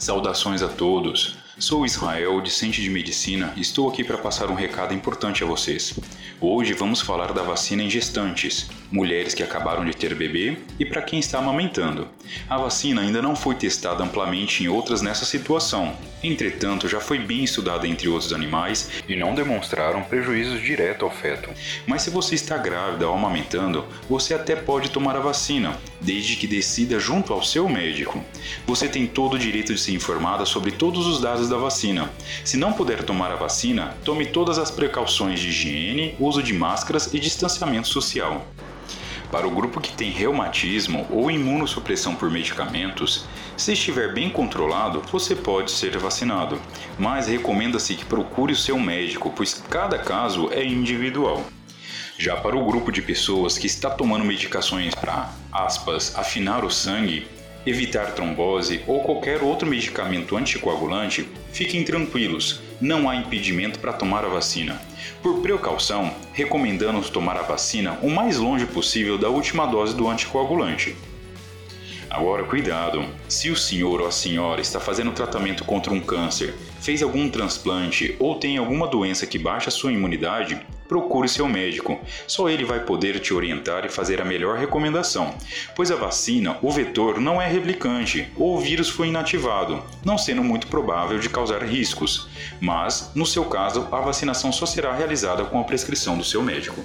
Saudações a todos. Sou Israel, discente de medicina, e estou aqui para passar um recado importante a vocês. Hoje vamos falar da vacina em gestantes, mulheres que acabaram de ter bebê e para quem está amamentando. A vacina ainda não foi testada amplamente em outras nessa situação. Entretanto, já foi bem estudada entre outros animais e não demonstraram prejuízos direto ao feto. Mas se você está grávida ou amamentando, você até pode tomar a vacina, desde que decida junto ao seu médico. Você tem todo o direito de ser informada sobre todos os dados da vacina. Se não puder tomar a vacina, tome todas as precauções de higiene, uso de máscaras e distanciamento social. Para o grupo que tem reumatismo ou imunossupressão por medicamentos, se estiver bem controlado, você pode ser vacinado, mas recomenda-se que procure o seu médico, pois cada caso é individual. Já para o grupo de pessoas que está tomando medicações para, aspas, afinar o sangue, evitar trombose ou qualquer outro medicamento anticoagulante, fiquem tranquilos, não há impedimento para tomar a vacina. Por precaução, recomendamos tomar a vacina o mais longe possível da última dose do anticoagulante. Agora, cuidado! Se o senhor ou a senhora está fazendo tratamento contra um câncer, fez algum transplante ou tem alguma doença que baixa sua imunidade, procure seu médico. Só ele vai poder te orientar e fazer a melhor recomendação, pois a vacina, o vetor, não é replicante ou o vírus foi inativado, não sendo muito provável de causar riscos. Mas, no seu caso, a vacinação só será realizada com a prescrição do seu médico.